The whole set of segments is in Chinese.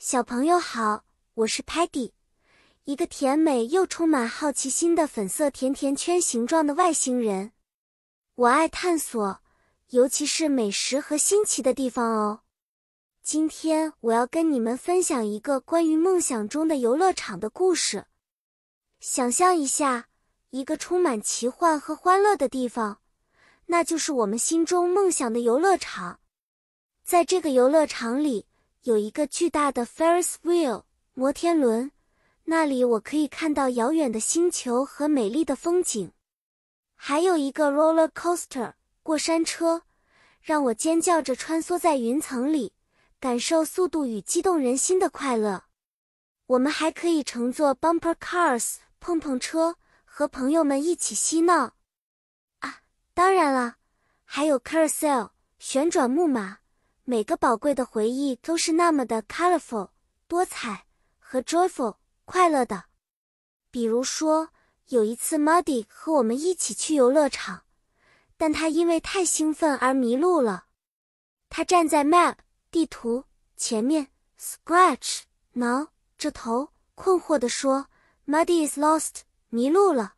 小朋友好，我是 Patty，一个甜美又充满好奇心的粉色甜甜圈形状的外星人。我爱探索，尤其是美食和新奇的地方哦。今天我要跟你们分享一个关于梦想中的游乐场的故事。想象一下，一个充满奇幻和欢乐的地方，那就是我们心中梦想的游乐场。在这个游乐场里，有一个巨大的 Ferris wheel 摩天轮，那里我可以看到遥远的星球和美丽的风景。还有一个 roller coaster 过山车，让我尖叫着穿梭在云层里，感受速度与激动人心的快乐。我们还可以乘坐 bumper cars 碰碰车，和朋友们一起嬉闹。啊，当然了，还有 carousel 旋转木马。每个宝贵的回忆都是那么的 colorful 多彩和 joyful 快乐的。比如说，有一次 Muddy 和我们一起去游乐场，但他因为太兴奋而迷路了。他站在 map 地图前面，scratch 挠着头，困惑地说：“Muddy is lost，迷路了。”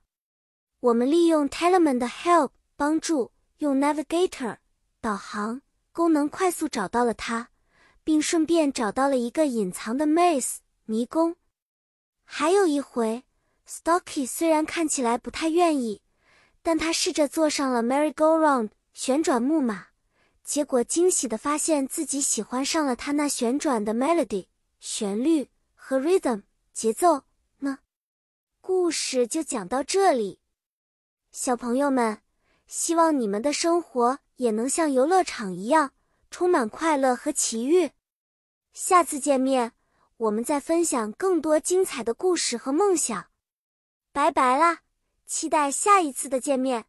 我们利用 Telemann 的 help 帮助，用 Navigator 导航。功能快速找到了它，并顺便找到了一个隐藏的 maze 迷宫。还有一回，Stocky 虽然看起来不太愿意，但他试着坐上了 merry-go-round 旋转木马，结果惊喜的发现自己喜欢上了它那旋转的 melody 旋律和 rhythm 节奏呢。故事就讲到这里，小朋友们，希望你们的生活。也能像游乐场一样充满快乐和奇遇。下次见面，我们再分享更多精彩的故事和梦想。拜拜啦，期待下一次的见面。